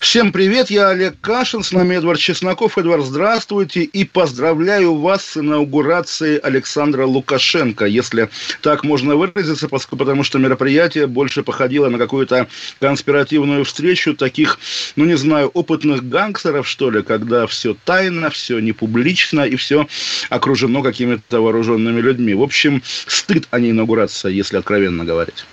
Всем привет, я Олег Кашин, с нами Эдвард Чесноков. Эдвард, здравствуйте и поздравляю вас с инаугурацией Александра Лукашенко, если так можно выразиться, потому что мероприятие больше походило на какую-то конспиративную встречу таких, ну не знаю, опытных гангстеров, что ли, когда все тайно, все не публично и все окружено какими-то вооруженными людьми. В общем, стыд, а не инаугурация, если откровенно говорить.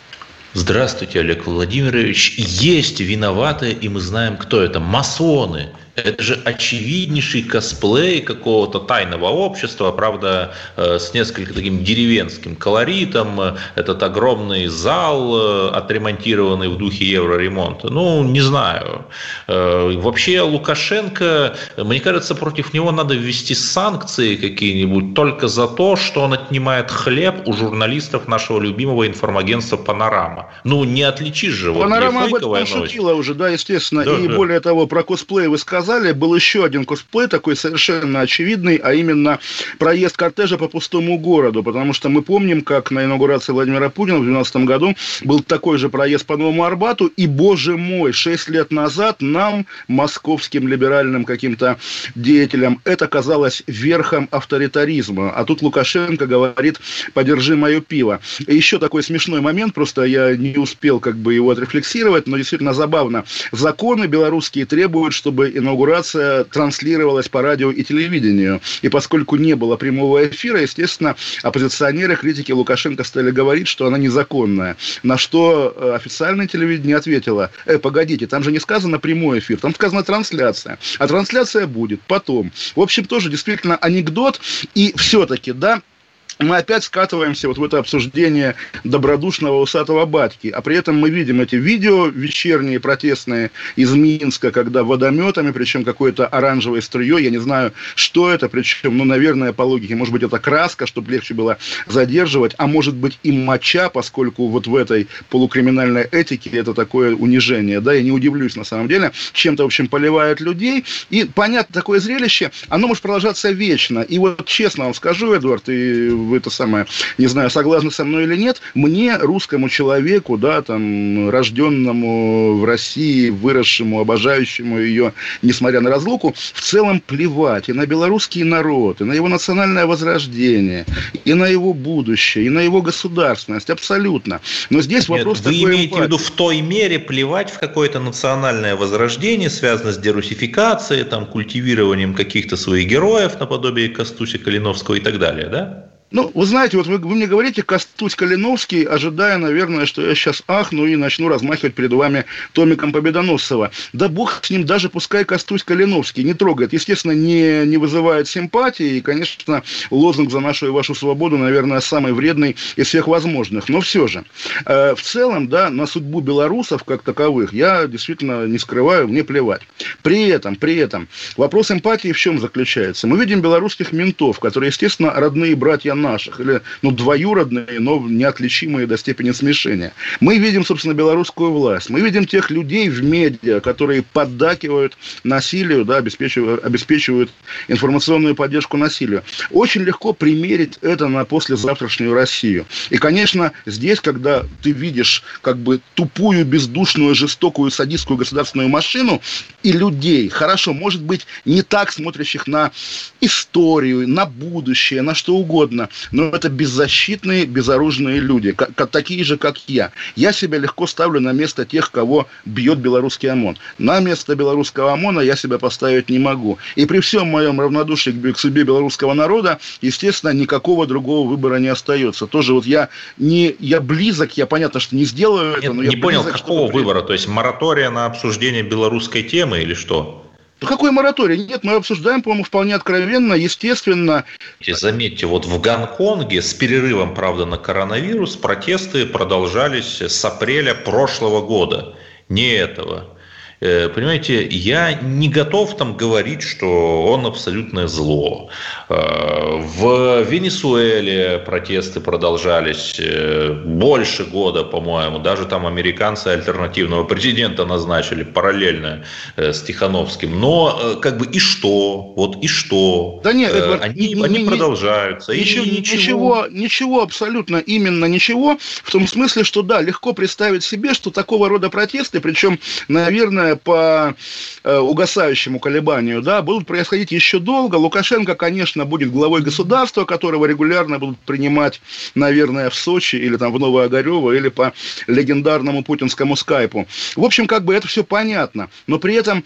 Здравствуйте, Олег Владимирович. Есть виноватые, и мы знаем, кто это. Масоны. Это же очевиднейший косплей какого-то тайного общества, правда, э, с несколько таким деревенским колоритом. Этот огромный зал, э, отремонтированный в духе евроремонта. Ну, не знаю. Э, вообще Лукашенко, мне кажется, против него надо ввести санкции какие-нибудь только за то, что он отнимает хлеб у журналистов нашего любимого информагентства «Панорама». Ну, не отличишь же. Панорама вот, об этом пошутила уже, да, естественно. Да, и да. более того, про косплей вы сказали, был еще один косплей такой совершенно очевидный, а именно проезд кортежа по пустому городу, потому что мы помним, как на инаугурации Владимира Путина в 2012 году был такой же проезд по Новому Арбату, и, боже мой, 6 лет назад нам, московским либеральным каким-то деятелям, это казалось верхом авторитаризма, а тут Лукашенко говорит, подержи мое пиво. И еще такой смешной момент, просто я не успел как бы его отрефлексировать, но действительно забавно. Законы белорусские требуют, чтобы инаугурация инаугурация транслировалась по радио и телевидению. И поскольку не было прямого эфира, естественно, оппозиционеры, критики Лукашенко стали говорить, что она незаконная. На что э, официальное телевидение ответило, э, погодите, там же не сказано прямой эфир, там сказано трансляция. А трансляция будет потом. В общем, тоже действительно анекдот. И все-таки, да, мы опять скатываемся вот в это обсуждение добродушного усатого батьки, а при этом мы видим эти видео вечерние, протестные из Минска, когда водометами, причем какой-то оранжевой струей, я не знаю, что это, причем, ну, наверное, по логике, может быть, это краска, чтобы легче было задерживать, а может быть и моча, поскольку вот в этой полукриминальной этике это такое унижение, да, я не удивлюсь на самом деле, чем-то, в общем, поливают людей, и, понятно, такое зрелище, оно может продолжаться вечно, и вот честно вам скажу, Эдвард, и вы это самое, не знаю, согласны со мной или нет, мне, русскому человеку, да, там, рожденному в России, выросшему, обожающему ее, несмотря на разлуку, в целом плевать и на белорусский народ, и на его национальное возрождение, и на его будущее, и на его государственность, абсолютно. Но здесь Нет, вопрос Вы имеете эмпатии. в виду в той мере плевать в какое-то национальное возрождение, связанное с дерусификацией, там, культивированием каких-то своих героев, наподобие Костуся Калиновского и так далее, да? Ну, вы знаете, вот вы, вы мне говорите Костусь Калиновский, ожидая, наверное, что я сейчас ахну и начну размахивать перед вами томиком Победоносцева. Да бог с ним, даже пускай Костусь Калиновский не трогает. Естественно, не, не вызывает симпатии. И, конечно, лозунг за нашу и вашу свободу, наверное, самый вредный из всех возможных. Но все же, э, в целом, да, на судьбу белорусов как таковых я действительно не скрываю, мне плевать. При этом, при этом, вопрос эмпатии в чем заключается? Мы видим белорусских ментов, которые, естественно, родные братья наших, или ну, двоюродные, но неотличимые до степени смешения. Мы видим, собственно, белорусскую власть. Мы видим тех людей в медиа, которые поддакивают насилию, да, обеспечивают, обеспечивают информационную поддержку насилию. Очень легко примерить это на послезавтрашнюю Россию. И, конечно, здесь, когда ты видишь как бы тупую, бездушную, жестокую, садистскую государственную машину и людей, хорошо, может быть, не так смотрящих на историю, на будущее, на что угодно, но это беззащитные, безоружные люди, как, как, такие же, как я. Я себя легко ставлю на место тех, кого бьет белорусский ОМОН. На место белорусского ОМОНа я себя поставить не могу. И при всем моем равнодушии к, судьбе белорусского народа, естественно, никакого другого выбора не остается. Тоже вот я не я близок, я понятно, что не сделаю Нет, это, но не я понял, близок, какого выбора? То есть моратория на обсуждение белорусской темы или что? Ну, какой мораторий? Нет, мы обсуждаем, по-моему, вполне откровенно, естественно. Заметьте, вот в Гонконге с перерывом, правда, на коронавирус протесты продолжались с апреля прошлого года, не этого. Э, понимаете, я не готов там говорить, что он абсолютное зло. Э, в Венесуэле протесты продолжались э, больше года, по-моему. Даже там американцы альтернативного президента назначили параллельно с Тихановским. Но как бы и что? Вот и что? Да нет, Эдвард, они, не, они не, продолжаются. Ничего, ничего, ничего, абсолютно именно ничего. В том смысле, что да, легко представить себе, что такого рода протесты, причем, наверное, по э, угасающему колебанию, да, будут происходить еще долго. Лукашенко, конечно, будет главой государства, которого регулярно будут принимать, наверное, в Сочи или там в Новоогарево, или по легендарному путинскому скайпу. В общем, как бы это все понятно. Но при этом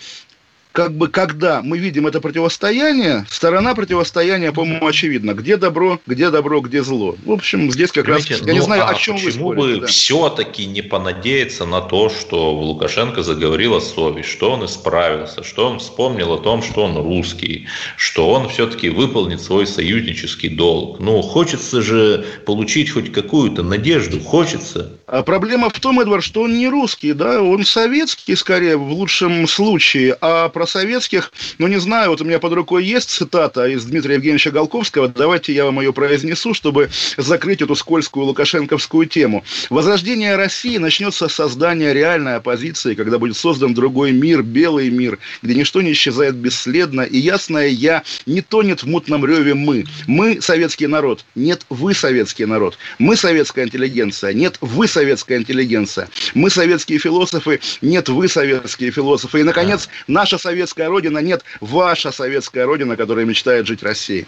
как бы когда мы видим это противостояние, сторона противостояния, по-моему, очевидна. Где добро, где добро, где зло. В общем, здесь как Понимаете, раз... Я ну, не знаю, а о чем почему вы спорите. бы да. все-таки не понадеяться на то, что Лукашенко заговорила совесть, что он исправился, что он вспомнил о том, что он русский, что он все-таки выполнит свой союзнический долг. Ну, хочется же получить хоть какую-то надежду, хочется. А проблема в том, Эдвард, что он не русский, да, он советский, скорее, в лучшем случае, а про советских, ну, не знаю, вот у меня под рукой есть цитата из Дмитрия Евгеньевича Голковского, давайте я вам ее произнесу, чтобы закрыть эту скользкую лукашенковскую тему. Возрождение России начнется с создания реальной оппозиции, когда будет создан другой мир, белый мир, где ничто не исчезает бесследно, и ясное «я» не тонет в мутном реве «мы». Мы советский народ, нет вы советский народ. Мы советская интеллигенция, нет вы советская интеллигенция. Мы советские философы, нет вы советские философы. И, наконец, наша советская родина, нет ваша советская родина, которая мечтает жить России.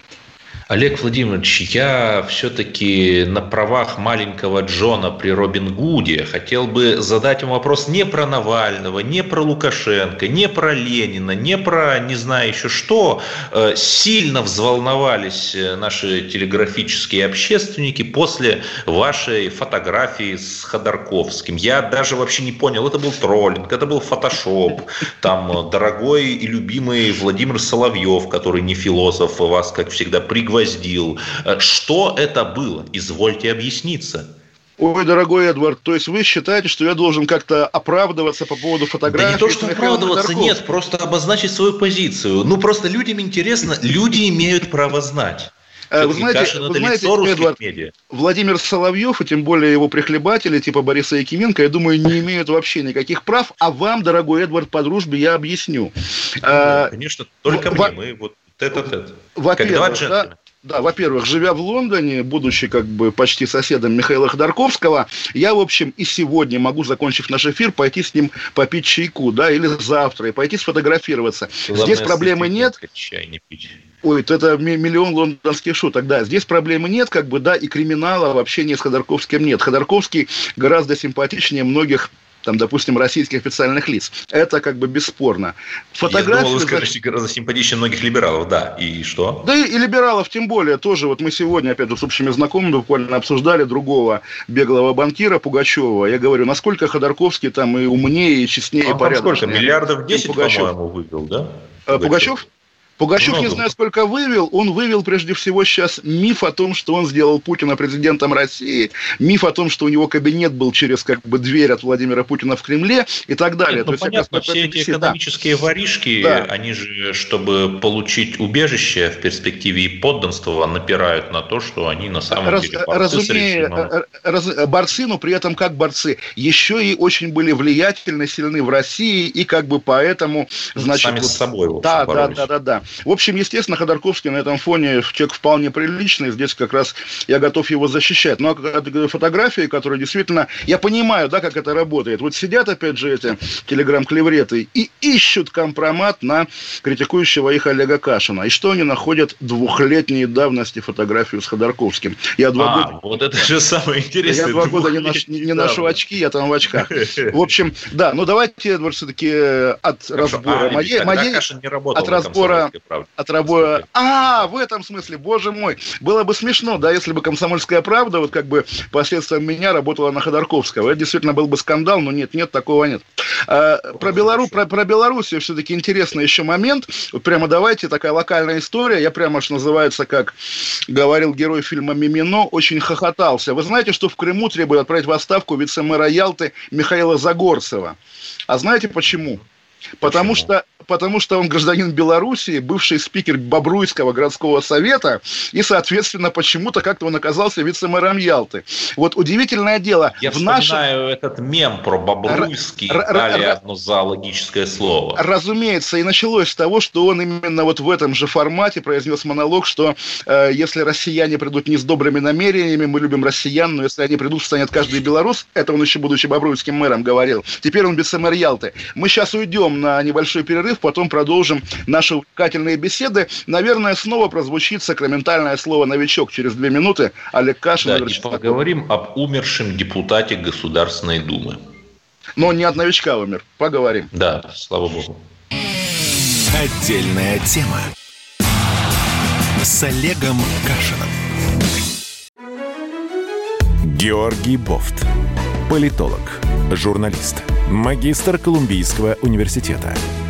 Олег Владимирович, я все-таки на правах маленького Джона при Робин Гуде хотел бы задать вам вопрос не про Навального, не про Лукашенко, не про Ленина, не про не знаю еще что. Э, сильно взволновались э, наши телеграфические общественники после вашей фотографии с Ходорковским. Я даже вообще не понял, это был троллинг, это был фотошоп. Там э, дорогой и любимый Владимир Соловьев, который не философ, вас, как всегда, пригласил пригвоздил. Э, что это было? Извольте объясниться. Ой, дорогой Эдвард, то есть вы считаете, что я должен как-то оправдываться по поводу фотографии? Да не то, что оправдываться, нет, просто обозначить свою позицию. Ну, просто людям интересно, люди имеют право знать. Э, вы знаете, вы знаете Эдвард, медиа. Владимир Соловьев, и тем более его прихлебатели, типа Бориса Якименко, я думаю, не имеют вообще никаких прав. А вам, дорогой Эдвард, по дружбе я объясню. Ну, а, конечно, только в, мне, мы вот тет-а-тет. Во-первых, да, да, во-первых, живя в Лондоне, будучи как бы почти соседом Михаила Ходорковского, я, в общем, и сегодня могу, закончив наш эфир, пойти с ним попить чайку, да, или завтра, и пойти сфотографироваться. Главное, Здесь проблемы нет. Чай не пить. Ой, это миллион лондонских шуток, да. Здесь проблемы нет, как бы, да, и криминала вообще нет с Ходорковским нет. Ходорковский гораздо симпатичнее многих там, допустим, российских официальных лиц. Это как бы бесспорно. Фотографии... Я думал, вы скажете, гораздо симпатичнее многих либералов, да. И что? Да и, и либералов тем более тоже. Вот мы сегодня, опять же, с общими знакомыми буквально обсуждали другого беглого банкира Пугачева. Я говорю, насколько Ходорковский там и умнее, и честнее, а и порядочнее. сколько? Миллиардов 10, по-моему, вывел, да? Пугачев? Пугачев? Пугачев, не знаю, сколько вывел, он вывел прежде всего сейчас миф о том, что он сделал Путина президентом России, миф о том, что у него кабинет был через как бы дверь от Владимира Путина в Кремле и так далее. Нет, ну, То понятно, есть, все эти экономические да. воришки, да. они же, чтобы получить убежище в перспективе и подданство, напирают на то, что они на самом раз, деле борцы разумея, раз, борцы, но при этом как борцы, еще и очень были влиятельны, сильны в России, и как бы поэтому, ну, значит... Сами вот, с собой, в общем, да, да, да, да, да. В общем, естественно, Ходорковский на этом фоне человек вполне приличный. Здесь как раз я готов его защищать. Но фотографии, которые действительно... Я понимаю, да, как это работает. Вот сидят, опять же, эти телеграм-клевреты и ищут компромат на критикующего их Олега Кашина. И что они находят? Двухлетней давности фотографию с Ходорковским. Я два а, года... вот это же самое интересное. Я два года не, нош... не ношу очки, я там в очках. В общем, да, ну давайте, Эдвард, все-таки э, от разбора а, моей... моей от разбора правда. От работы. А, в этом смысле, боже мой. Было бы смешно, да, если бы комсомольская правда, вот как бы последствием меня работала на Ходорковского. Это действительно был бы скандал, но нет, нет, такого нет. А, про, Белору, про, про Белоруссию все-таки интересный еще момент. Вот прямо давайте, такая локальная история. Я прямо что называется, как говорил герой фильма «Мимино», очень хохотался. Вы знаете, что в Крыму требуют отправить в отставку вице-мэра Ялты Михаила Загорцева. А знаете почему? Потому что потому что он гражданин Белоруссии, бывший спикер Бобруйского городского совета, и, соответственно, почему-то как-то он оказался вице-мэром Ялты. Вот удивительное дело. Я в вспоминаю нашем... этот мем про Бобруйский, р- дали р- одно зоологическое слово. Разумеется, и началось с того, что он именно вот в этом же формате произнес монолог, что э, если россияне придут не с добрыми намерениями, мы любим россиян, но если они придут, станет каждый белорус, это он еще будучи Бобруйским мэром говорил. Теперь он вице-мэр Ялты. Мы сейчас уйдем на небольшой перерыв, перерыв, потом продолжим наши увлекательные беседы. Наверное, снова прозвучит сакраментальное слово «новичок» через две минуты. Олег Кашин. Да, и поговорим об умершем депутате Государственной Думы. Но не от новичка умер. Поговорим. Да, слава богу. Отдельная тема с Олегом Кашиным. Георгий Бофт. Политолог, журналист, магистр Колумбийского университета –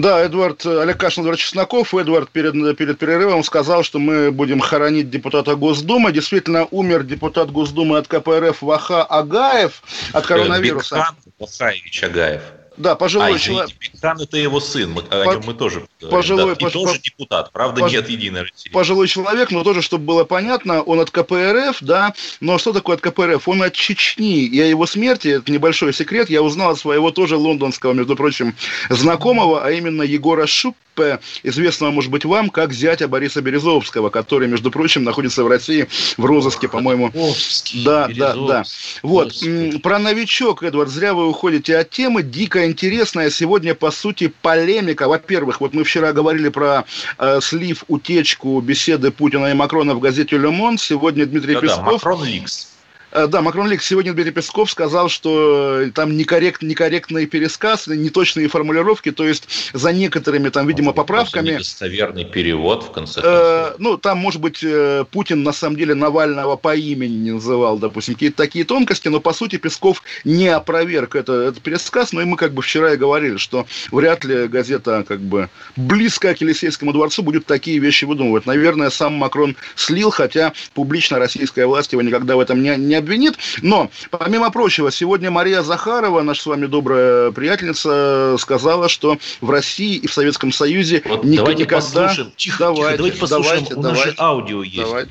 Да, Эдвард, Олег Кашин, Эдвард Чесноков. Эдвард перед, перед перерывом сказал, что мы будем хоронить депутата Госдумы. Действительно, умер депутат Госдумы от КПРФ Ваха Агаев от коронавируса. Бекхан Вахаевич Агаев. Да, пожилой а, человек. Бектан это его сын, мы, о нем мы тоже пожилой, да, и тоже депутат, правда, пож... нет Единой России. Пожилой человек, но тоже, чтобы было понятно, он от КПРФ, да, но что такое от КПРФ? Он от Чечни, и о его смерти, это небольшой секрет, я узнал от своего тоже лондонского, между прочим, знакомого, а именно Егора Шуп, известного, может быть, вам, как зятя Бориса Березовского, который, между прочим, находится в России в розыске, по-моему. Да, да, да. Вот. Господи. Про новичок, Эдвард, зря вы уходите от темы. Дико интересная сегодня, по сути, полемика. Во-первых, вот мы вчера говорили про э, слив, утечку беседы Путина и Макрона в газете «Ле Сегодня Дмитрий да, Песков... Да, Макрон Ликс. Э, да, Макрон Лик сегодня Дмитрий Песков сказал, что э, там некоррект, некорректный пересказ, неточные формулировки, то есть за некоторыми там, видимо, поправками... Недостоверный перевод, в конце э, концов. Э, ну, там, может быть, Путин на самом деле Навального по имени не называл, допустим, какие-то такие тонкости, но, по сути, Песков не опроверг это, этот пересказ, но и мы как бы вчера и говорили, что вряд ли газета как бы близкая к Елисейскому дворцу будет такие вещи выдумывать. Наверное, сам Макрон слил, хотя публично российская власть его никогда в этом не, не обвинит. Но, помимо прочего, сегодня Мария Захарова, наша с вами добрая приятельница, сказала, что в России и в Советском Союзе вот ник- давайте никогда... Послушаем. Тихо, давайте, тихо, давайте послушаем. Давайте, У нас давайте, же аудио есть. Давайте.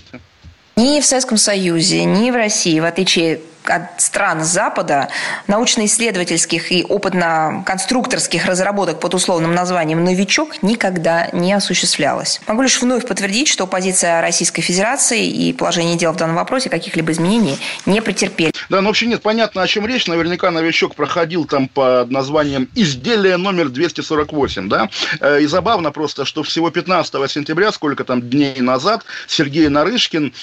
Ни в Советском Союзе, ни в России, в отличие от стран Запада научно-исследовательских и опытно-конструкторских разработок под условным названием «Новичок» никогда не осуществлялось. Могу лишь вновь подтвердить, что позиция Российской Федерации и положение дел в данном вопросе каких-либо изменений не претерпели. Да, ну, вообще нет, понятно, о чем речь. Наверняка «Новичок» проходил там под названием «Изделие номер 248», да? Э, и забавно просто, что всего 15 сентября, сколько там дней назад, Сергей Нарышкин,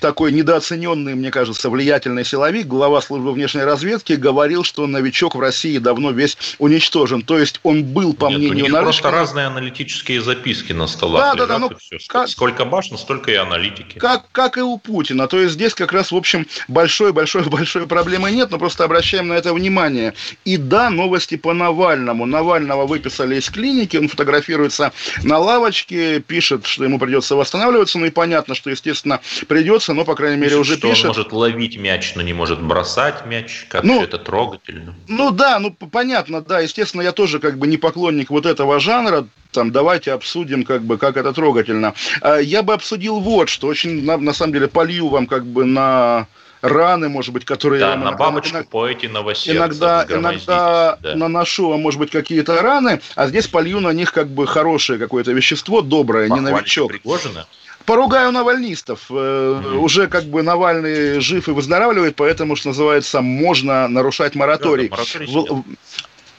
такой недооцененный, мне кажется, влиятельный силовик, глава службы внешней разведки, говорил, что новичок в России давно весь уничтожен. То есть он был, по Нет, мнению Нарышкина... просто разные аналитические записки на столах да, да, да, ну, Как... Сколько башен, столько и аналитики. Как, как и у Путина. То есть здесь как раз, в общем, большой-большой-большой проблемы нет, но просто обращаем на это внимание. И да, новости по Навальному. Навального выписали из клиники, он фотографируется на лавочке, пишет, что ему придется восстанавливаться, ну и понятно, что, естественно, придется, но, по крайней мере, пишет, уже что пишет. он может ловить мяч, но не может бросать мяч, как ну, это трогательно. Ну да, ну понятно, да, естественно, я тоже как бы не поклонник вот этого жанра, там, давайте обсудим, как бы, как это трогательно. А, я бы обсудил вот что, очень, на, на самом деле, полью вам как бы на раны, может быть, которые... Да, на бабочку иногда, поэти новосердца. Иногда, иногда да. наношу, а может быть, какие-то раны, а здесь полью на них как бы хорошее какое-то вещество, доброе, Похвалите не новичок. Пригожина? Поругаю навальнистов. Mm-hmm. Уже как бы Навальный жив и выздоравливает, поэтому, что называется, можно нарушать мораторий. Да, да, мораторий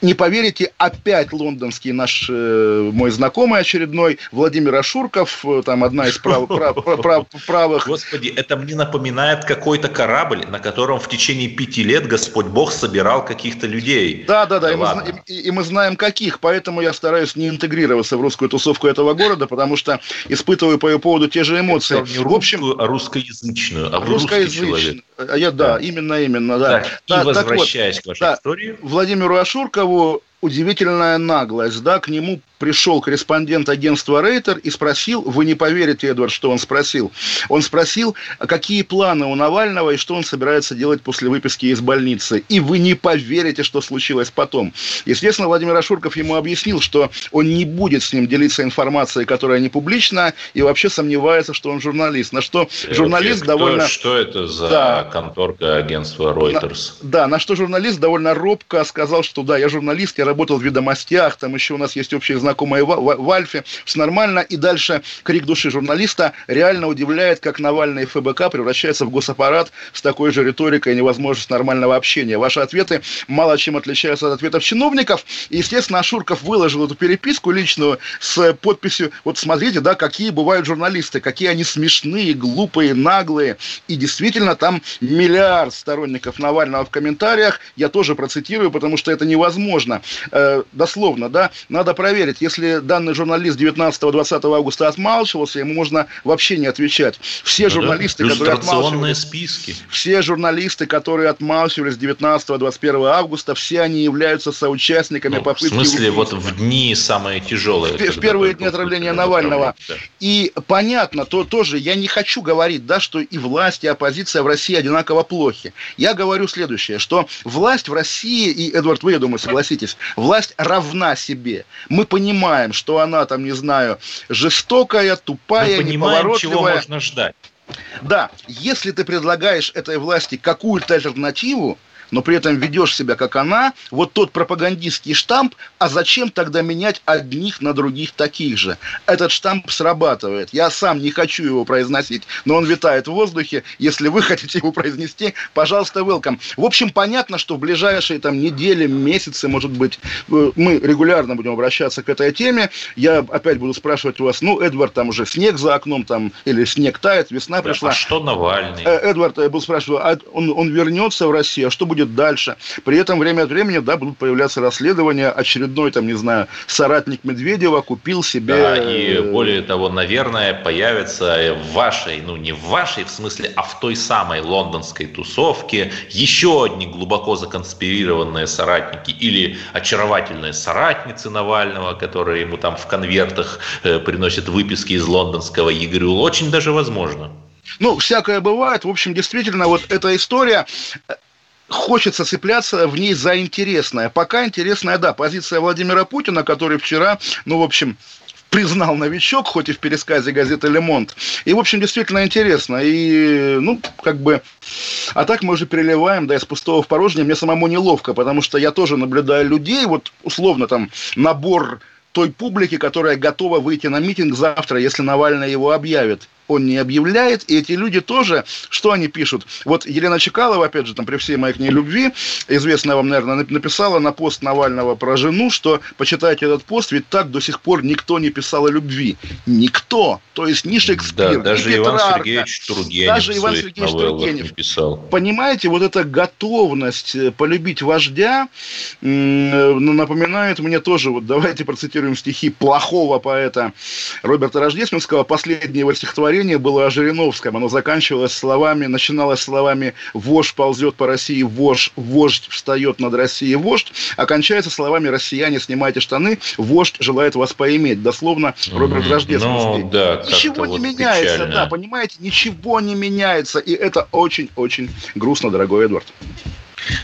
не поверите, опять лондонский наш э, мой знакомый очередной Владимир Ашурков, э, там одна из прав, прав, прав, правых. Господи, это мне напоминает какой-то корабль, на котором в течение пяти лет Господь Бог собирал каких-то людей. Да, да, да, и мы, и, и мы знаем каких, поэтому я стараюсь не интегрироваться в русскую тусовку этого города, потому что испытываю по ее поводу те же эмоции. Не в общем, русскую, а русскоязычную, а русскоязычную. А я, да, да, именно, именно, да. Так, да, и возвращаясь вот, к вашей да, истории. Владимиру Ашуркову удивительная наглость, да, к нему пришел корреспондент агентства Рейтер и спросил, вы не поверите, Эдвард, что он спросил. Он спросил, какие планы у Навального и что он собирается делать после выписки из больницы. И вы не поверите, что случилось потом. Естественно, Владимир Ашурков ему объяснил, что он не будет с ним делиться информацией, которая не публична, и вообще сомневается, что он журналист. На что и журналист кто, довольно... Что это за да, конторка агентства Reuters? На, да, на что журналист довольно робко сказал, что да, я журналист, я работал в ведомостях, там еще у нас есть общие знакомые в, Альфе, все нормально. И дальше крик души журналиста реально удивляет, как Навальный и ФБК превращается в госаппарат с такой же риторикой и невозможностью нормального общения. Ваши ответы мало чем отличаются от ответов чиновников. И, естественно, Ашурков выложил эту переписку личную с подписью, вот смотрите, да, какие бывают журналисты, какие они смешные, глупые, наглые. И действительно, там миллиард сторонников Навального в комментариях. Я тоже процитирую, потому что это невозможно. Э, дословно, да, надо проверить, если данный журналист 19-20 августа отмалчивался, ему можно вообще не отвечать. Все журналисты, да, которые отмалчивались... списки. Все журналисты, которые отмалчивались 19-21 августа, все они являются соучастниками ну, попытки... В смысле, вот в дни самые тяжелые. В, в первые дни отравления Навального. Да. И понятно, то тоже я не хочу говорить, да, что и власть, и оппозиция в России одинаково плохи. Я говорю следующее, что власть в России, и, Эдвард, вы, я думаю, согласитесь, власть равна себе. Мы понимаем, что она там, не знаю, жестокая, тупая, Мы понимаем, чего можно ждать. Да, если ты предлагаешь этой власти какую-то альтернативу, но при этом ведешь себя как она, вот тот пропагандистский штамп, а зачем тогда менять одних на других таких же? Этот штамп срабатывает. Я сам не хочу его произносить, но он витает в воздухе. Если вы хотите его произнести, пожалуйста, welcome. В общем, понятно, что в ближайшие там недели, месяцы, может быть, э, мы регулярно будем обращаться к этой теме. Я опять буду спрашивать у вас, ну, Эдвард, там уже снег за окном, там, или снег тает, весна пришла. А что Навальный? Э, Эдвард, я был спрашивать, а он, он вернется в Россию, а что будет будет дальше. При этом время от времени, да, будут появляться расследования. Очередной, там, не знаю, соратник Медведева купил себе... Да, и э, более того, наверное, появится в вашей, ну, не в вашей, в смысле, а в той самой лондонской тусовке еще одни глубоко законспирированные соратники или очаровательные соратницы Навального, которые ему там в конвертах э, приносят выписки из лондонского ЕГРЮ. Очень даже возможно. Ну, всякое бывает. В общем, действительно, вот эта история хочется цепляться в ней за интересное. Пока интересная, да, позиция Владимира Путина, который вчера, ну, в общем, признал новичок, хоть и в пересказе газеты «Лемонт». И, в общем, действительно интересно. И, ну, как бы... А так мы уже переливаем, да, из пустого в порожнее. Мне самому неловко, потому что я тоже наблюдаю людей, вот, условно, там, набор той публики, которая готова выйти на митинг завтра, если Навальный его объявит он не объявляет, и эти люди тоже, что они пишут? Вот Елена Чекалова, опять же, там, при всей моей к ней любви, известная вам, наверное, написала на пост Навального про жену, что почитайте этот пост, ведь так до сих пор никто не писал о любви. Никто. То есть ни Шекспир, да, даже ни Иван Петрарка, Сергеевич Тургенев даже Иван Сергеевич Тургенев писал. Понимаете, вот эта готовность э, полюбить вождя э, напоминает мне тоже, вот давайте процитируем стихи плохого поэта Роберта Рождественского, последнее его стихотворение было о Жириновском. Оно заканчивалось словами, начиналось словами «Вождь ползет по России, вождь, вождь встает над Россией, вождь», окончается словами «Россияне, снимайте штаны, вождь желает вас поиметь». Дословно Роберт Рождественский. Ну, да, ничего не меняется, печально. да, понимаете, ничего не меняется. И это очень-очень грустно, дорогой Эдвард.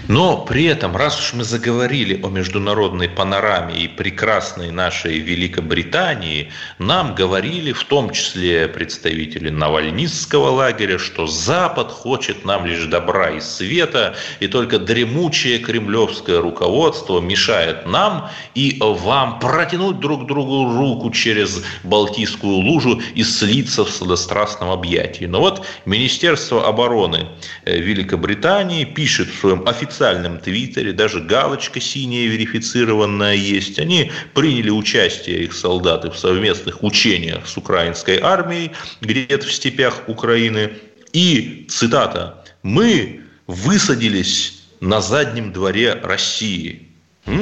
Но при этом, раз уж мы заговорили о международной панораме и прекрасной нашей Великобритании, нам говорили, в том числе представители Навальнистского лагеря, что Запад хочет нам лишь добра и света, и только дремучее кремлевское руководство мешает нам и вам протянуть друг другу руку через Балтийскую лужу и слиться в сладострастном объятии. Но вот Министерство обороны э, Великобритании пишет в своем официальном твиттере, даже галочка синяя верифицированная есть. Они приняли участие, их солдаты, в совместных учениях с украинской армией где-то в степях Украины. И, цитата, «Мы высадились на заднем дворе России». М?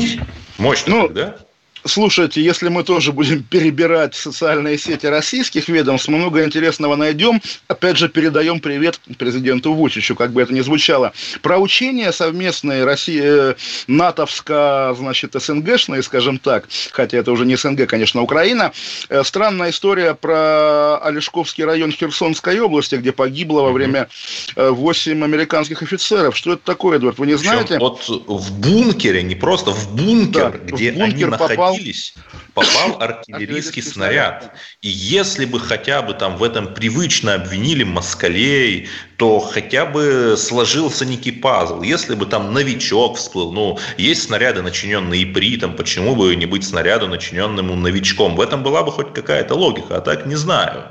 Мощно, ну, да? Слушайте, если мы тоже будем перебирать социальные сети российских ведомств, много интересного найдем. Опять же, передаем привет президенту Вучичу, как бы это ни звучало. Про учения совместные России, э, натовско, значит, СНГшные, скажем так, хотя это уже не СНГ, конечно, Украина. Э, странная история про Олешковский район Херсонской области, где погибло во время 8 э, американских офицеров. Что это такое, Эдвард, вы не знаете? Причем вот в бункере, не просто в бункер, да, где в бункер они находились находились, попал артиллерийский снаряд. И если бы хотя бы там в этом привычно обвинили москалей, то хотя бы сложился некий пазл. Если бы там новичок всплыл, ну, есть снаряды, начиненные ипритом, почему бы не быть снаряду, начиненному новичком? В этом была бы хоть какая-то логика, а так не знаю.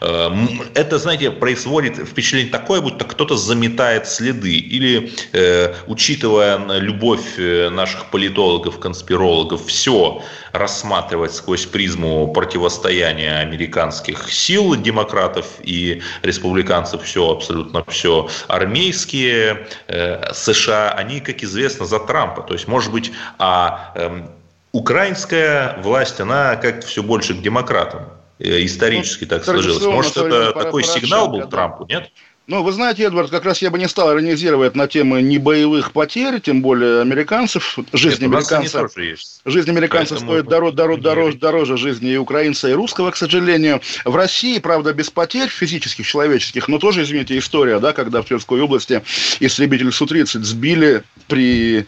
Эм, это, знаете, производит впечатление такое, будто кто-то заметает следы. Или, э, учитывая любовь э, наших политологов, конспирологов, все рассматривать сквозь призму противостояния американских сил, демократов и республиканцев, все абсолютно все армейские э, США, они, как известно, за Трампа. То есть, может быть, а э, украинская власть, она как-то все больше к демократам э, исторически ну, так сложилось. Может, это такой сигнал был Трампу, нет? Ну, вы знаете, Эдвард, как раз я бы не стал иронизировать на темы небоевых потерь, тем более американцев. Жизнь Нет, американцев, жизнь американцев Поэтому... стоит дороже, дороже, дороже, дороже жизни и украинца, и русского, к сожалению. В России, правда, без потерь физических, человеческих, но тоже, извините, история, да, когда в Тверской области истребитель Су-30 сбили при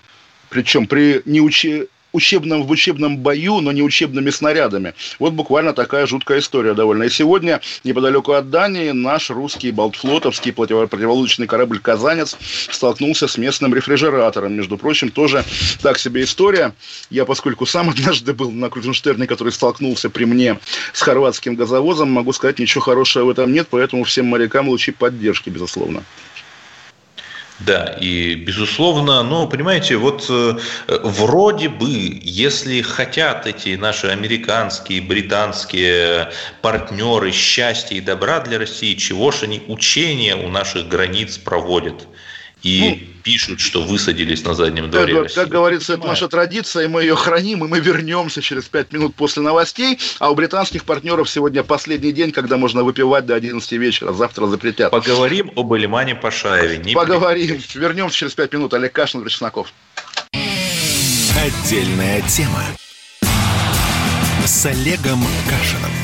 причем при неучи учебном, в учебном бою, но не учебными снарядами. Вот буквально такая жуткая история довольно. И сегодня, неподалеку от Дании, наш русский Балтфлотовский противолодочный корабль «Казанец» столкнулся с местным рефрижератором. Между прочим, тоже так себе история. Я, поскольку сам однажды был на Крузенштерне, который столкнулся при мне с хорватским газовозом, могу сказать, ничего хорошего в этом нет, поэтому всем морякам лучи поддержки, безусловно. Да, и безусловно, ну, понимаете, вот э, вроде бы, если хотят эти наши американские, британские партнеры счастья и добра для России, чего ж они учения у наших границ проводят? И ну, пишут, что высадились на заднем дворе. Как, как говорится, это наша традиция, и мы ее храним, и мы вернемся через 5 минут после новостей. А у британских партнеров сегодня последний день, когда можно выпивать до 11 вечера. Завтра запретят. Поговорим об Элимане Пашаеве. Не Поговорим. При... Вернемся через 5 минут. Олег Кашин, Андрей Чесноков. Отдельная тема. С Олегом Кашином.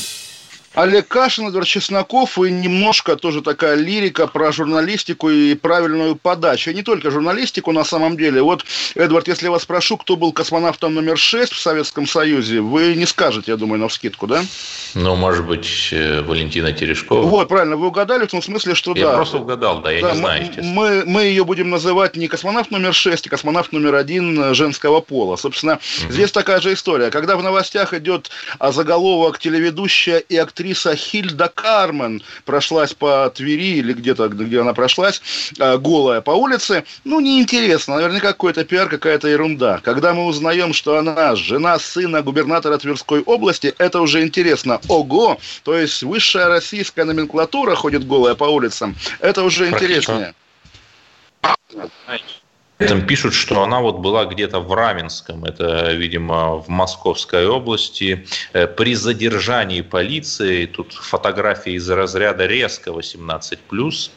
Олег Кашин, Эдвард Чесноков и немножко тоже такая лирика про журналистику и правильную подачу. И не только журналистику на самом деле. Вот, Эдвард, если я вас спрошу, кто был космонавтом номер 6 в Советском Союзе, вы не скажете, я думаю, на вскидку, да? Ну, может быть, э, Валентина Терешкова. Вот, правильно, вы угадали в том смысле, что я да. Я просто угадал, да, я да, не знаю, естественно. Мы, мы ее будем называть не космонавт номер 6, а космонавт номер один женского пола. Собственно, угу. здесь такая же история. Когда в новостях идет заголовок телеведущая и актриса актриса Хильда Кармен прошлась по Твери или где-то, где она прошлась, а, голая по улице. Ну, неинтересно. Наверняка какой-то пиар, какая-то ерунда. Когда мы узнаем, что она жена сына губернатора Тверской области, это уже интересно. Ого! То есть высшая российская номенклатура ходит голая по улицам. Это уже интереснее. Этом пишут, что она вот была где-то в Раменском, это, видимо, в Московской области, э, при задержании полиции, тут фотографии из разряда резко 18+,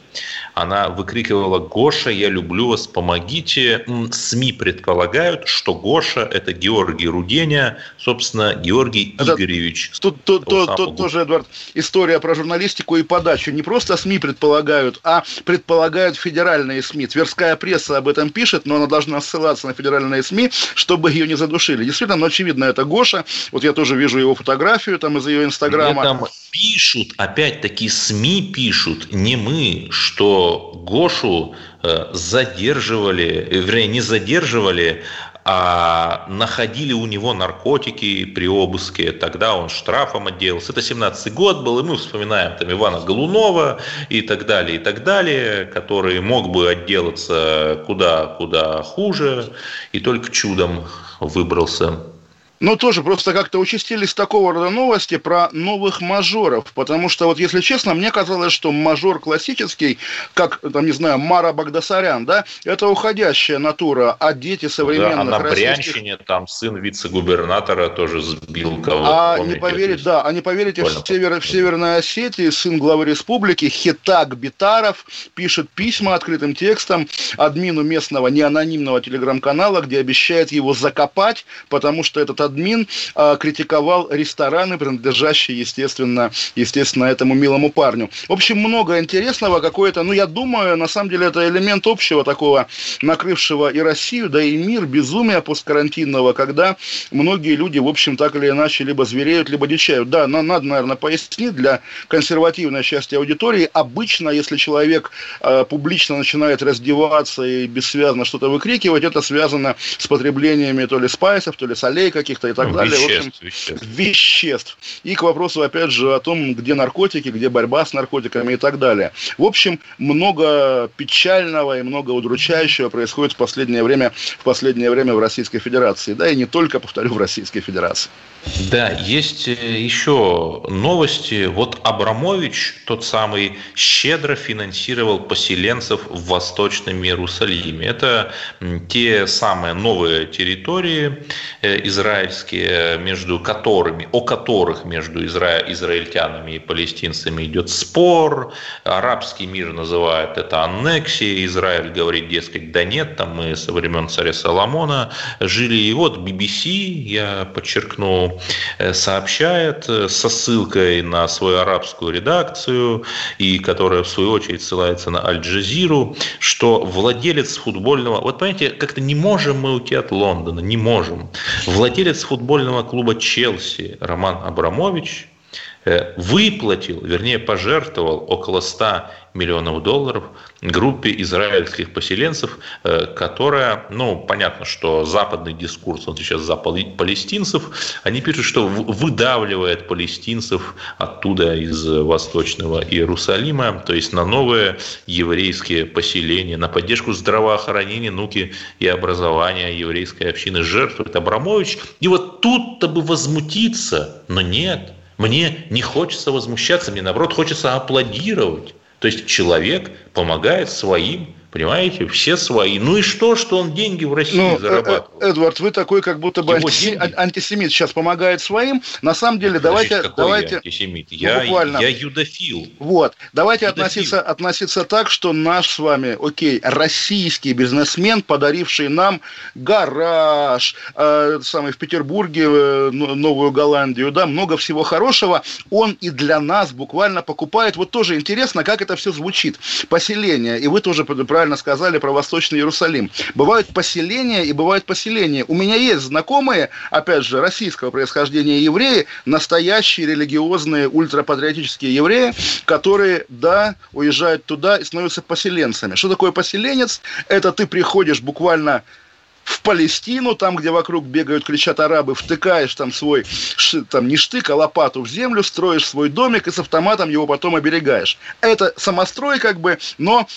она выкрикивала «Гоша, я люблю вас, помогите». СМИ предполагают, что Гоша – это Георгий Руденя, собственно, Георгий это, Игоревич. Тут, тут, тут, тут тоже, Эдвард, история про журналистику и подачу. Не просто СМИ предполагают, а предполагают федеральные СМИ. Тверская пресса об этом пишет, но она должна ссылаться на федеральные СМИ, чтобы ее не задушили. Действительно, ну, очевидно, это Гоша. Вот я тоже вижу его фотографию там из ее инстаграма. Там пишут, опять-таки СМИ пишут, не мы, что Гошу э, задерживали, вернее, не задерживали, а находили у него наркотики при обыске, тогда он штрафом отделался. Это 17-й год был, и мы вспоминаем там Ивана Голунова и так далее, и так далее, который мог бы отделаться куда-куда хуже, и только чудом выбрался ну, тоже просто как-то участились такого рода новости про новых мажоров, потому что, вот если честно, мне казалось, что мажор классический, как, там, не знаю, Мара Багдасарян, да, это уходящая натура, а дети современных да, а на российских... Брянщине там сын вице-губернатора тоже сбил кого-то. А помните, не поверить, да, а не поверите, в, север, в Северной Осетии сын главы республики Хитак Битаров пишет письма открытым текстом админу местного неанонимного телеграм-канала, где обещает его закопать, потому что этот админ а, критиковал рестораны, принадлежащие, естественно, естественно, этому милому парню. В общем, много интересного, какое-то, ну, я думаю, на самом деле, это элемент общего такого, накрывшего и Россию, да и мир, безумия посткарантинного, когда многие люди, в общем, так или иначе, либо звереют, либо дичают. Да, но надо, наверное, пояснить для консервативной части аудитории. Обычно, если человек э, публично начинает раздеваться и бессвязно что-то выкрикивать, это связано с потреблениями то ли спайсов, то ли солей каких каких-то и так ну, далее. Веществ, в общем, веществ. веществ. И к вопросу, опять же, о том, где наркотики, где борьба с наркотиками и так далее. В общем, много печального и много удручающего происходит в последнее время, в последнее время в Российской Федерации. Да, и не только, повторю, в Российской Федерации. Да, есть э, еще новости. Вот Абрамович, тот самый, щедро финансировал поселенцев в Восточном Иерусалиме. Это те самые новые территории э, израильские, между которыми, о которых между изра... израильтянами и палестинцами идет спор. Арабский мир называет это аннексией. Израиль говорит, дескать, да нет, там мы со времен царя Соломона жили. И вот BBC, я подчеркну, Э, сообщает э, со ссылкой на свою арабскую редакцию, и которая в свою очередь ссылается на Аль-Джазиру, что владелец футбольного... Вот понимаете, как-то не можем мы уйти от Лондона, не можем. Владелец футбольного клуба Челси Роман Абрамович выплатил, вернее пожертвовал около 100 миллионов долларов группе израильских поселенцев, э, которая, ну, понятно, что западный дискурс, он сейчас за палестинцев, они пишут, что выдавливает палестинцев оттуда из Восточного Иерусалима, то есть на новые еврейские поселения, на поддержку здравоохранения, науки и образования еврейской общины. Жертвует Абрамович. И вот тут-то бы возмутиться, но нет, мне не хочется возмущаться, мне наоборот хочется аплодировать. То есть человек помогает своим Понимаете, все свои. Ну и что, что он деньги в России ну, э, зарабатывает? Эдвард, вы такой как будто бы антисемит, антисемит сейчас помогает своим. На самом деле, давайте... Какой давайте я антисемит? Ну, я, буквально. я юдофил. Вот. Давайте относиться, относиться так, что наш с вами, окей, российский бизнесмен, подаривший нам гараж, э, самый в Петербурге, э, Новую Голландию, да, много всего хорошего, он и для нас буквально покупает. Вот тоже интересно, как это все звучит. Поселение. И вы тоже правильно правильно сказали про Восточный Иерусалим. Бывают поселения и бывают поселения. У меня есть знакомые, опять же, российского происхождения евреи, настоящие религиозные ультрапатриотические евреи, которые, да, уезжают туда и становятся поселенцами. Что такое поселенец? Это ты приходишь буквально в Палестину, там, где вокруг бегают, кричат арабы, втыкаешь там свой, там не штык, а лопату в землю, строишь свой домик и с автоматом его потом оберегаешь. Это самострой как бы, но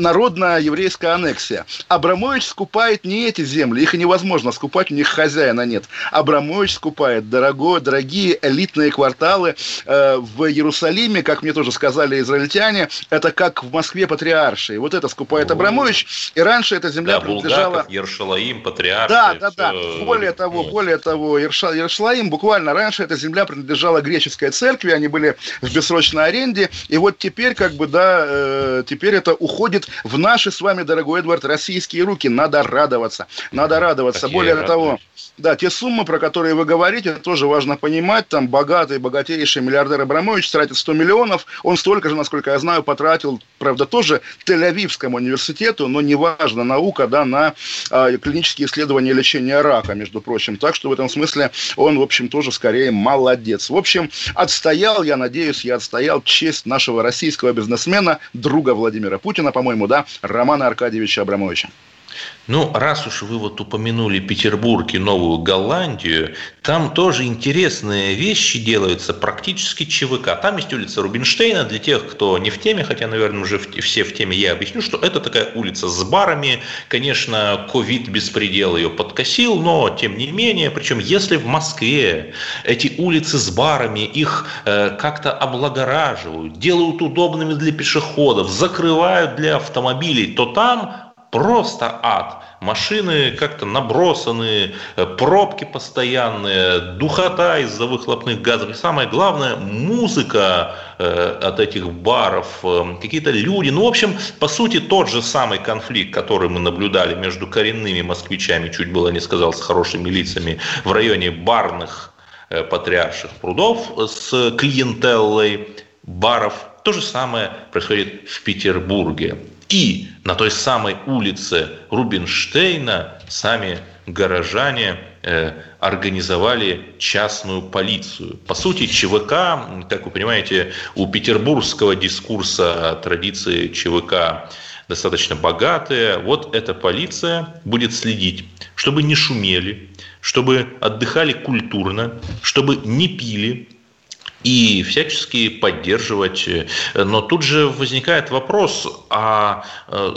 народная еврейская аннексия. Абрамович скупает не эти земли, их невозможно скупать, у них хозяина нет. Абрамович скупает дорогое, дорогие элитные кварталы э, в Иерусалиме, как мне тоже сказали израильтяне, это как в Москве патриаршие. Вот это скупает Абрамович, и раньше эта земля да, принадлежала... Булгаков, Ершалаим, патриаршие. Да, да, да. Более того, более того, Ершалаим, буквально раньше эта земля принадлежала греческой церкви, они были в бессрочной аренде, и вот теперь, как бы, да, э, теперь это уходит в наши с вами, дорогой Эдвард, российские руки. Надо радоваться. Надо радоваться. Какие Более радуют. того, да, те суммы, про которые вы говорите, тоже важно понимать. Там богатый, богатейший миллиардер Абрамович тратит 100 миллионов. Он столько же, насколько я знаю, потратил, правда, тоже Тель-Авивскому университету, но неважно, наука, да, на э, клинические исследования лечения рака, между прочим. Так что в этом смысле он, в общем, тоже скорее молодец. В общем, отстоял, я надеюсь, я отстоял честь нашего российского бизнесмена, друга Владимира Путина, по-моему, да, Романа Аркадьевича Абрамовича. Ну, раз уж вы вот упомянули Петербург и Новую Голландию, там тоже интересные вещи делаются, практически ЧВК. Там есть улица Рубинштейна, для тех, кто не в теме, хотя, наверное, уже все в теме, я объясню, что это такая улица с барами. Конечно, ковид беспредел ее подкосил, но тем не менее, причем если в Москве эти улицы с барами, их э, как-то облагораживают, делают удобными для пешеходов, закрывают для автомобилей, то там просто ад. Машины как-то набросаны, э, пробки постоянные, духота из-за выхлопных газов. И самое главное, музыка э, от этих баров, э, какие-то люди. Ну, в общем, по сути, тот же самый конфликт, который мы наблюдали между коренными москвичами, чуть было не сказал, с хорошими лицами, в районе барных патриарших прудов с клиентеллой баров. То же самое происходит в Петербурге. И на той самой улице Рубинштейна сами горожане э, организовали частную полицию. По сути, ЧВК, как вы понимаете, у петербургского дискурса традиции ЧВК достаточно богатые. Вот эта полиция будет следить, чтобы не шумели, чтобы отдыхали культурно, чтобы не пили, и всячески поддерживать. Но тут же возникает вопрос, а э,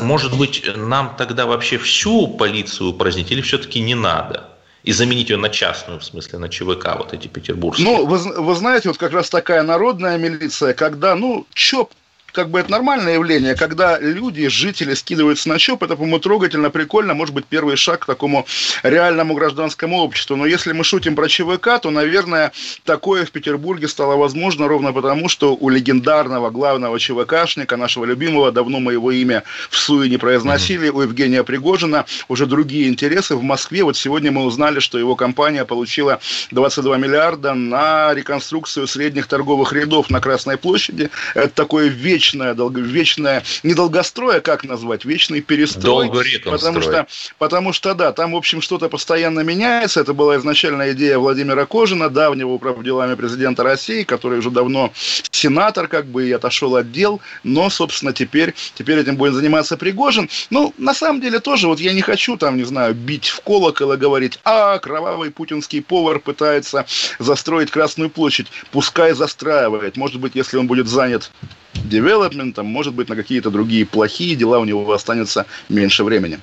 может быть нам тогда вообще всю полицию упразднить или все-таки не надо? и заменить ее на частную, в смысле на ЧВК, вот эти петербургские. Ну, вы, вы знаете, вот как раз такая народная милиция, когда, ну, ЧОП как бы это нормальное явление, когда люди, жители скидываются на ЧОП, это, по-моему, трогательно, прикольно, может быть, первый шаг к такому реальному гражданскому обществу. Но если мы шутим про ЧВК, то, наверное, такое в Петербурге стало возможно ровно потому, что у легендарного главного ЧВКшника, нашего любимого, давно мы его имя в СУИ не произносили, у Евгения Пригожина уже другие интересы. В Москве вот сегодня мы узнали, что его компания получила 22 миллиарда на реконструкцию средних торговых рядов на Красной площади. Это такое вечное вечная, долго, вечная, не долгострой, а как назвать, вечный перестрой. Потому что, потому что, да, там, в общем, что-то постоянно меняется. Это была изначальная идея Владимира Кожина, давнего управ делами президента России, который уже давно сенатор, как бы, и отошел от дел, но, собственно, теперь, теперь этим будет заниматься Пригожин. Ну, на самом деле, тоже, вот я не хочу, там, не знаю, бить в колокол и говорить, а, кровавый путинский повар пытается застроить Красную площадь. Пускай застраивает. Может быть, если он будет занят девелопментом, может быть, на какие-то другие плохие дела у него останется меньше времени.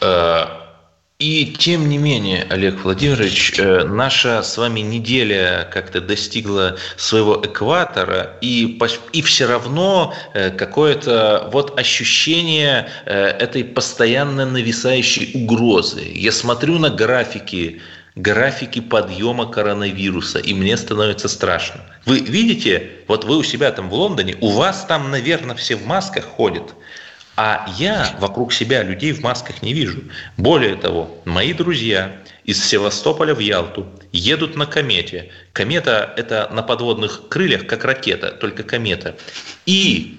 Э, и тем не менее, Олег Владимирович, э, наша с вами неделя как-то достигла своего экватора, и, и все равно э, какое-то вот ощущение этой постоянно нависающей угрозы. Я смотрю на графики графики подъема коронавируса, и мне становится страшно. Вы видите, вот вы у себя там в Лондоне, у вас там, наверное, все в масках ходят, а я вокруг себя людей в масках не вижу. Более того, мои друзья из Севастополя в Ялту едут на комете. Комета – это на подводных крыльях, как ракета, только комета. И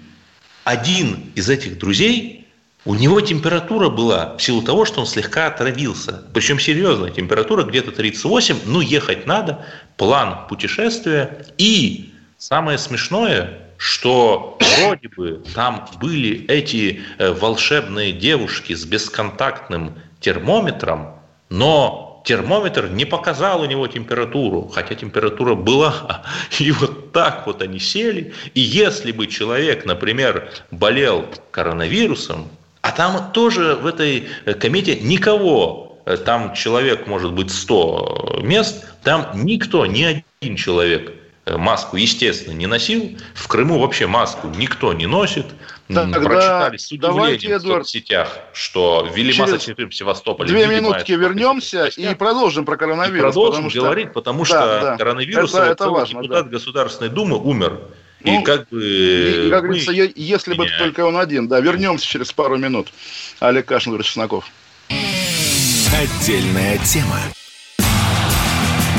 один из этих друзей у него температура была в силу того, что он слегка отравился. Причем серьезная температура, где-то 38, ну ехать надо, план путешествия. И самое смешное, что вроде бы там были эти э, волшебные девушки с бесконтактным термометром, но термометр не показал у него температуру, хотя температура была. И вот так вот они сели. И если бы человек, например, болел коронавирусом, а там тоже в этой э, комете никого, э, там человек может быть 100 мест, там никто, ни один человек Э, маску, естественно, не носил. В Крыму вообще маску никто не носит. Тогда Прочитали с удивлением Эдуард, в соцсетях, что ввели массочный в Севастополе. Две минутки вернемся и продолжим про коронавирус. И продолжим потому что... говорить, потому что да, да. коронавирус, это, это важно, депутат да. Государственной Думы умер. Ну, и как бы... И, как говорится, мы... если бы только он один. Да, вернемся через пару минут. Олег Кашин, Чесноков. Отдельная тема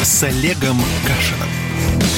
с Олегом Кашиным.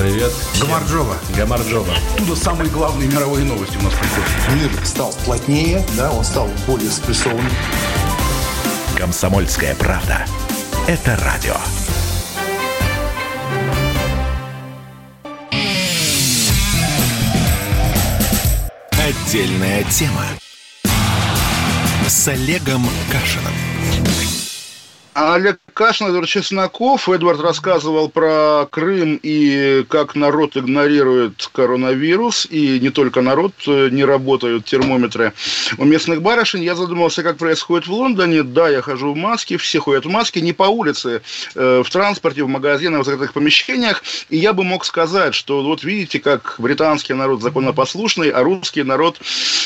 Привет. Гамарджова. Гамарджова. Оттуда самые главные мировые новости у нас приходят. Мир стал плотнее, да, он стал более спрессованным. Комсомольская правда. Это радио. Отдельная тема с Олегом Кашиным. Олег Кашин, Эдвард Чесноков. Эдвард рассказывал про Крым и как народ игнорирует коронавирус. И не только народ, э, не работают термометры у местных барышень. Я задумался, как происходит в Лондоне. Да, я хожу в маске, все ходят в маске. Не по улице, э, в транспорте, в магазинах, в закрытых помещениях. И я бы мог сказать, что вот видите, как британский народ законопослушный, а русский народ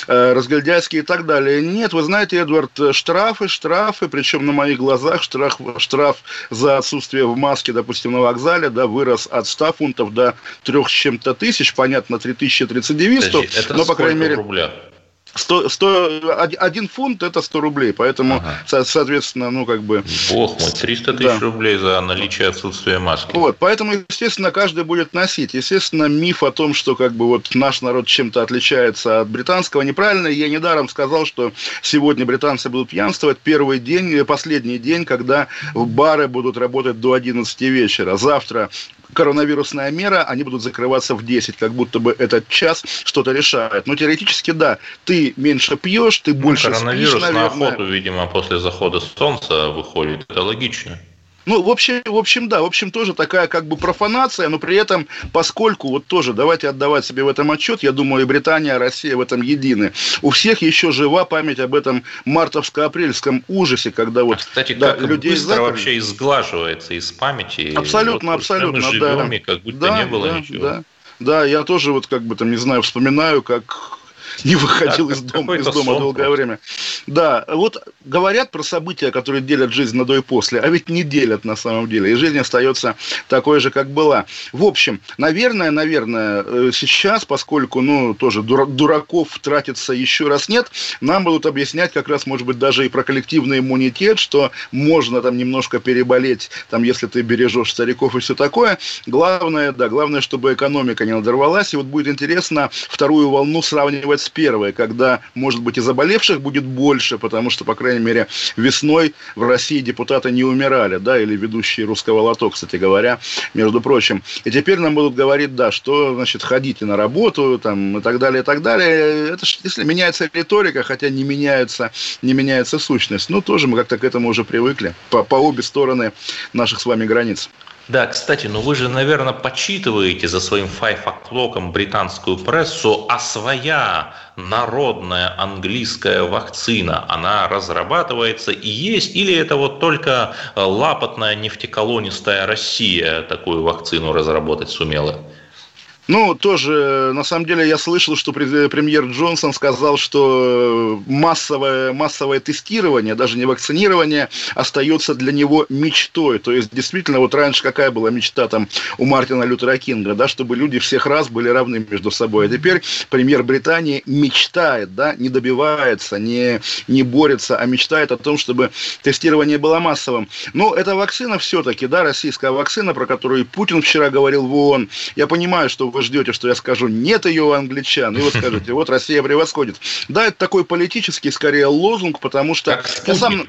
э, разгильдяйский и так далее. Нет, вы знаете, Эдвард, штрафы, штрафы, причем на моих глазах штраф, штраф за отсутствие в маске, допустим, на вокзале, да, вырос от 100 фунтов до 3 с чем-то тысяч, понятно, 3039, Подожди, это но, по крайней мере... Рубля? 100, 100, один фунт это 100 рублей, поэтому, ага. соответственно, ну, как бы... Бог мой, 300 тысяч да. рублей за наличие отсутствия маски. Вот, поэтому, естественно, каждый будет носить. Естественно, миф о том, что, как бы, вот наш народ чем-то отличается от британского, неправильно. Я недаром сказал, что сегодня британцы будут пьянствовать первый день, последний день, когда бары будут работать до 11 вечера. Завтра коронавирусная мера, они будут закрываться в 10, как будто бы этот час что-то решает. Но теоретически, да, ты меньше пьешь, ты ну, больше коронавирус спишь, наверное. на охоту, видимо, после захода солнца выходит. Это логично. Ну, в общем, в общем, да, в общем, тоже такая как бы профанация, но при этом, поскольку, вот тоже, давайте отдавать себе в этом отчет, я думаю, и Британия, и Россия в этом едины. У всех еще жива память об этом мартовско-апрельском ужасе, когда вот... А, кстати, да, как людей быстро заперли. вообще изглаживается из памяти. Абсолютно, вот, абсолютно, мы живем, да. И как будто да, не было да, ничего. Да. Да, я тоже вот как бы там, не знаю, вспоминаю, как не выходил из дома, из дома долгое время. Да, вот говорят про события, которые делят жизнь на до и после, а ведь не делят на самом деле, и жизнь остается такой же, как была. В общем, наверное, наверное, э, сейчас, поскольку, ну, тоже дураков тратится еще раз нет, нам будут объяснять как раз, может быть, даже и про коллективный иммунитет, что можно там немножко переболеть, там, если ты бережешь стариков и все такое. Главное, да, главное, чтобы экономика не надорвалась, и вот будет интересно вторую волну сравнивать с первой, когда, может быть, и заболевших будет больше, потому что, по крайней мере, весной в России депутаты не умирали, да, или ведущие русского лото, кстати говоря, между прочим. И теперь нам будут говорить, да, что, значит, ходите на работу, там, и так далее, и так далее. Это ж, если меняется риторика, хотя не меняется, не меняется сущность, ну, тоже мы как-то к этому уже привыкли, по, по обе стороны наших с вами границ. Да, кстати, ну вы же, наверное, почитываете за своим файфаклоком британскую прессу, а своя народная английская вакцина, она разрабатывается и есть, или это вот только лапотная нефтеколонистая Россия такую вакцину разработать сумела? Ну, тоже, на самом деле, я слышал, что премьер Джонсон сказал, что массовое, массовое тестирование, даже не вакцинирование, остается для него мечтой. То есть, действительно, вот раньше какая была мечта там у Мартина Лютера Кинга, да, чтобы люди всех раз были равны между собой. А теперь премьер Британии мечтает, да, не добивается, не, не борется, а мечтает о том, чтобы тестирование было массовым. Но эта вакцина все-таки, да, российская вакцина, про которую Путин вчера говорил в ООН, я понимаю, что вы ждете, что я скажу «нет ее у англичан», и вы скажете «вот Россия превосходит». Да, это такой политический, скорее, лозунг, потому что... Я сам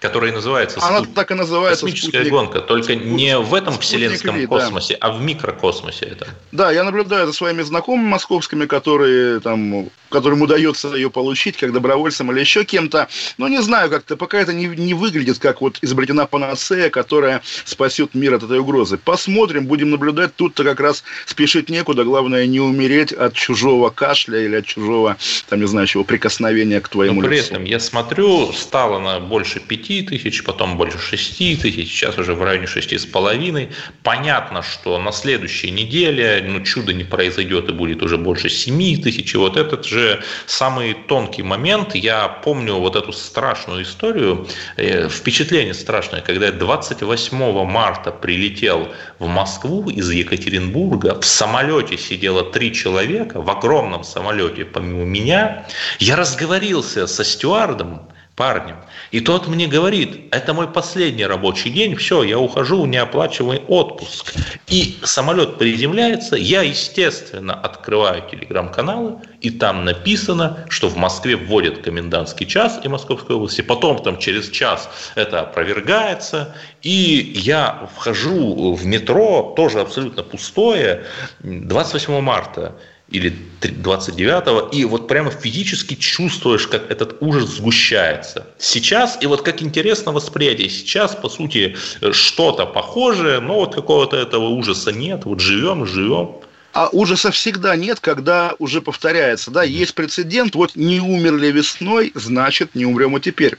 который называется Она спут... так и называется космическая спутник... гонка, только не в этом вселенском Ви, космосе, да. а в микрокосмосе это. Да, я наблюдаю за своими знакомыми московскими, которые там, которым удается ее получить, как добровольцем или еще кем-то. Но не знаю, как-то пока это не, не выглядит как вот изобретена панацея, которая спасет мир от этой угрозы. Посмотрим, будем наблюдать. Тут-то как раз спешить некуда. Главное не умереть от чужого кашля или от чужого, там не знаю чего, прикосновения к твоему Но при лицу. этом я смотрю, стало на больше пяти тысяч, потом больше 6 тысяч, сейчас уже в районе шести с половиной. Понятно, что на следующей неделе ну, чудо не произойдет и будет уже больше 7 тысяч. И вот этот же самый тонкий момент, я помню вот эту страшную историю, э, впечатление страшное, когда я 28 марта прилетел в Москву из Екатеринбурга, в самолете сидело три человека, в огромном самолете помимо меня, я разговорился со стюардом, парнем. И тот мне говорит, это мой последний рабочий день, все, я ухожу в неоплачиваемый отпуск. И самолет приземляется, я, естественно, открываю телеграм-каналы, и там написано, что в Москве вводят комендантский час и Московской области, потом там через час это опровергается, и я вхожу в метро, тоже абсолютно пустое, 28 марта, или 29-го, и вот прямо физически чувствуешь, как этот ужас сгущается. Сейчас, и вот как интересно восприятие, сейчас, по сути, что-то похожее, но вот какого-то этого ужаса нет, вот живем, живем. А ужаса всегда нет, когда уже повторяется. Да, есть прецедент, вот не умерли весной, значит, не умрем и теперь.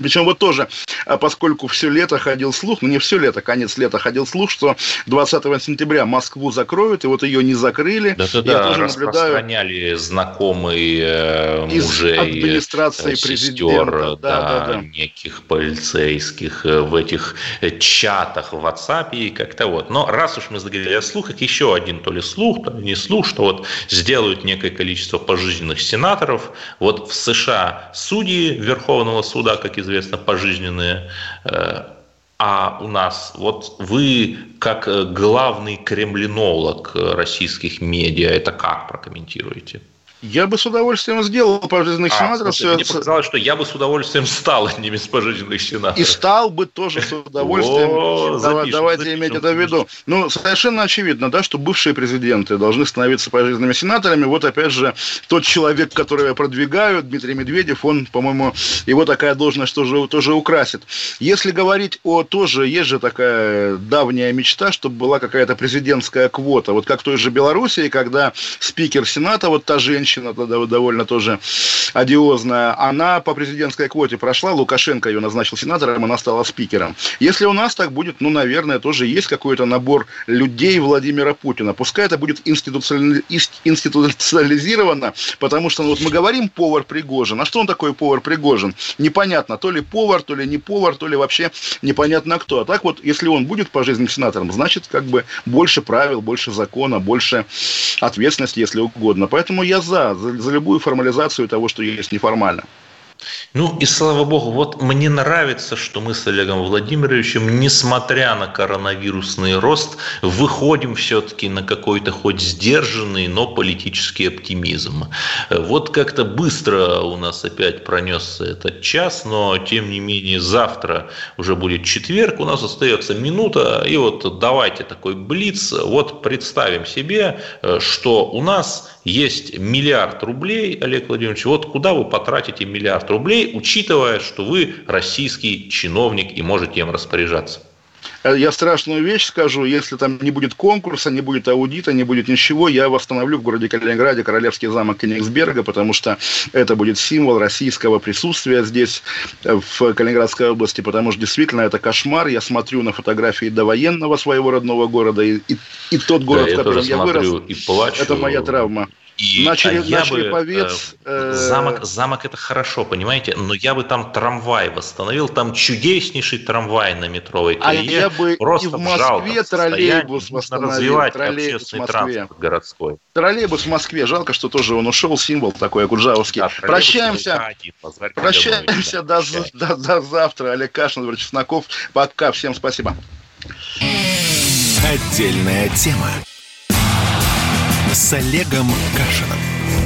Причем вот тоже, а поскольку все лето ходил слух, ну не все лето, конец лета ходил слух, что 20 сентября Москву закроют, и вот ее не закрыли. Да-да-да, Я тоже распространяли наблюдаю... знакомые э, Из мужей, администрации сестер, да, да, да, неких полицейских э, в этих э, чатах в WhatsApp и как-то вот. Но раз уж мы заговорили о слухах, еще один то ли слух, то ли не слух, что вот сделают некое количество пожизненных сенаторов. Вот в США судьи Верховного суда, как известно, пожизненные. Э, а у нас, вот вы как э, главный кремлинолог российских медиа, это как прокомментируете? Я бы с удовольствием сделал пожизненных а, сенаторов. Слушай, мне показалось, что я бы с удовольствием стал одним из пожизненных сенаторов. И стал бы тоже с удовольствием. О, запишем, Давайте запишем, иметь это в виду. Ну, совершенно очевидно, да, что бывшие президенты должны становиться пожизненными сенаторами. Вот опять же, тот человек, которого я продвигаю, Дмитрий Медведев, он, по-моему, его такая должность тоже, тоже украсит. Если говорить о тоже, есть же такая давняя мечта, чтобы была какая-то президентская квота. Вот как в той же Белоруссии, когда спикер Сената, вот та женщина, женщина довольно тоже одиозная, она по президентской квоте прошла, Лукашенко ее назначил сенатором, она стала спикером. Если у нас так будет, ну, наверное, тоже есть какой-то набор людей Владимира Путина. Пускай это будет институционализировано, потому что ну, вот мы говорим повар Пригожин. А что он такой повар Пригожин? Непонятно, то ли повар, то ли не повар, то ли вообще непонятно кто. А так вот, если он будет пожизненным сенатором, значит, как бы больше правил, больше закона, больше ответственности, если угодно. Поэтому я за за, за любую формализацию того, что есть неформально. Ну и слава богу, вот мне нравится, что мы с Олегом Владимировичем, несмотря на коронавирусный рост, выходим все-таки на какой-то хоть сдержанный, но политический оптимизм. Вот как-то быстро у нас опять пронесся этот час, но тем не менее завтра уже будет четверг, у нас остается минута, и вот давайте такой блиц, вот представим себе, что у нас есть миллиард рублей, Олег Владимирович, вот куда вы потратите миллиард рублей, учитывая, что вы российский чиновник и можете им распоряжаться? Э, я страшную вещь скажу, если там не будет конкурса, не будет аудита, не будет ничего, я восстановлю в городе Калининграде Королевский замок Кенигсберга, потому что это будет символ российского присутствия здесь, э, в Калининградской области, потому что действительно это кошмар. Я смотрю на фотографии довоенного своего родного города, и, и, и тот город, да, в котором я, я вырос, и плачу. это моя травма. И начали, а я начали бы, повец, э, э, замок, замок это хорошо, понимаете, но я бы там трамвай восстановил, там чудеснейший трамвай на метровой колее. А я бы просто и в Москве троллейбус восстановил. развивать троллейбус общественный транспорт городской. Троллейбус в Москве, жалко, что тоже он ушел, символ такой Акуджавовский. Да, прощаемся, прощаемся до, до, до завтра. Олег Кашин, Владимир Чесноков. Пока, всем спасибо. Отдельная тема. С Олегом Кашиным.